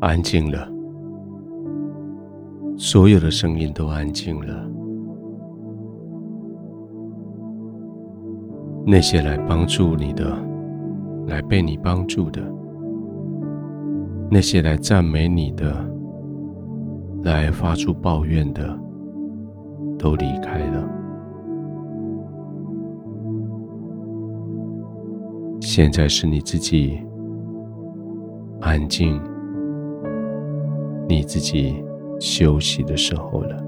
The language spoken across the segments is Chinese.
安静了，所有的声音都安静了。那些来帮助你的，来被你帮助的，那些来赞美你的，来发出抱怨的，都离开了。现在是你自己安静、你自己休息的时候了。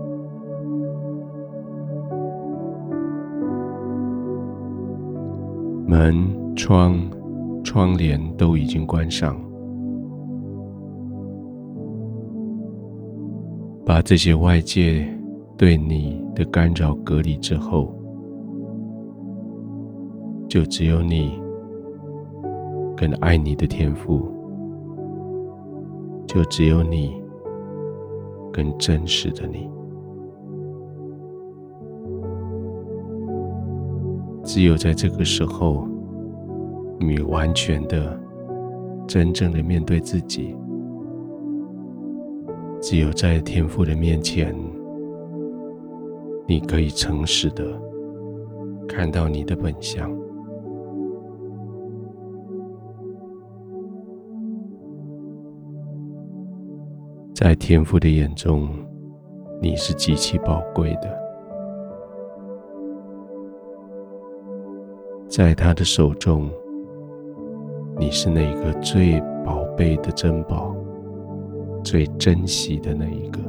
门、窗、窗帘都已经关上，把这些外界对你的干扰隔离之后，就只有你跟爱你的天赋，就只有你跟真实的你。只有在这个时候，你完全的、真正的面对自己；只有在天父的面前，你可以诚实的看到你的本相。在天父的眼中，你是极其宝贵的。在他的手中，你是那个最宝贝的珍宝，最珍惜的那一个。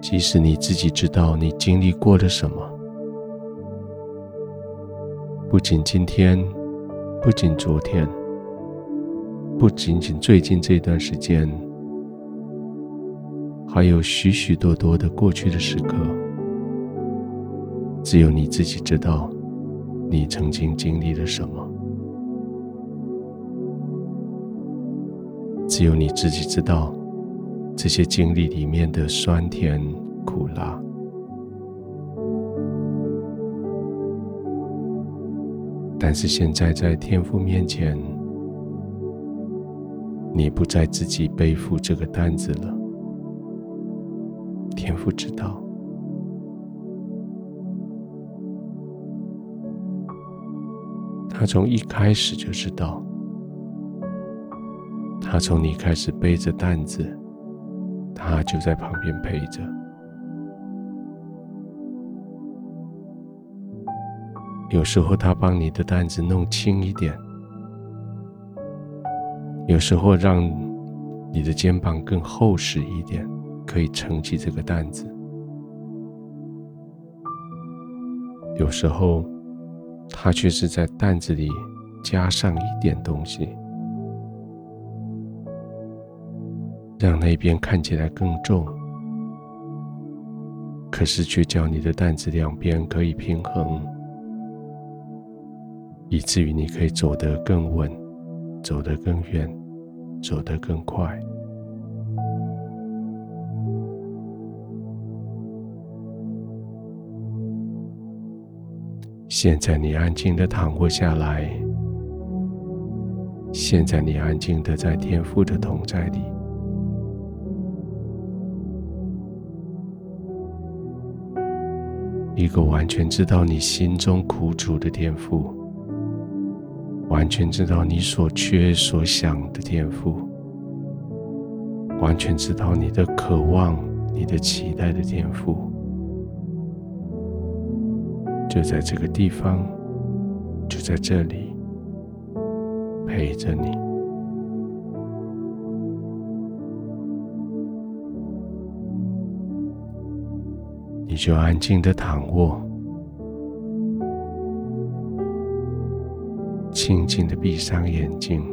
即使你自己知道你经历过了什么，不仅今天，不仅昨天，不仅仅最近这段时间。还有许许多多的过去的时刻，只有你自己知道，你曾经经历了什么。只有你自己知道，这些经历里面的酸甜苦辣。但是现在在天父面前，你不再自己背负这个担子了。天父知道，他从一开始就知道，他从你开始背着担子，他就在旁边陪着。有时候他帮你的担子弄轻一点，有时候让你的肩膀更厚实一点。可以撑起这个担子。有时候，他却是在担子里加上一点东西，让那边看起来更重，可是却叫你的担子两边可以平衡，以至于你可以走得更稳，走得更远，走得更快。现在你安静的躺卧下来。现在你安静的在天父的同在里，一个完全知道你心中苦楚的天父，完全知道你所缺所想的天赋，完全知道你的渴望、你的期待的天赋。就在这个地方，就在这里陪着你，你就安静的躺卧，静静的闭上眼睛，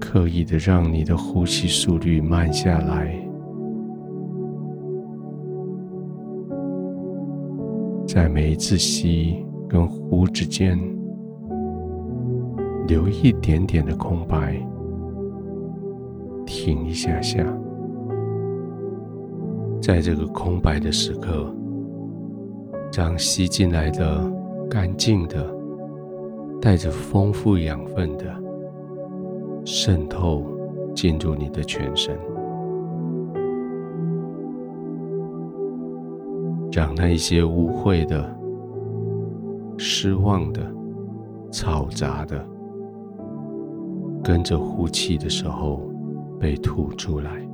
刻意的让你的呼吸速率慢下来。在每一次吸跟呼之间，留一点点的空白，停一下下，在这个空白的时刻，将吸进来的干净的、带着丰富养分的渗透进入你的全身，让那一些污秽的、失望的、嘈杂的，跟着呼气的时候被吐出来。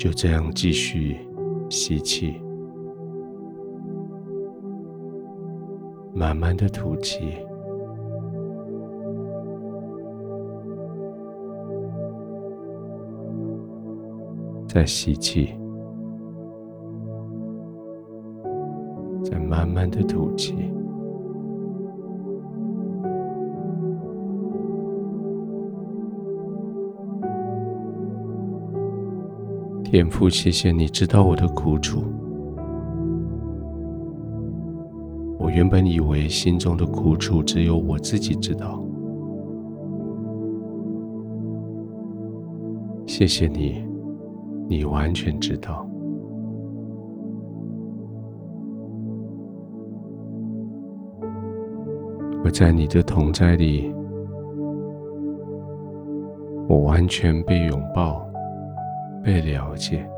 就这样继续吸气，慢慢的吐气，再吸气，再慢慢的吐气。天父，谢谢你知道我的苦楚。我原本以为心中的苦楚只有我自己知道。谢谢你，你完全知道。我在你的同在里，我完全被拥抱。被了解，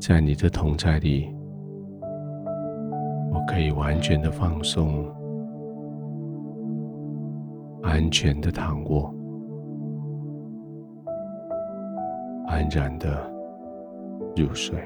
在你的同在里，我可以完全的放松，安全的躺卧，安然的入睡。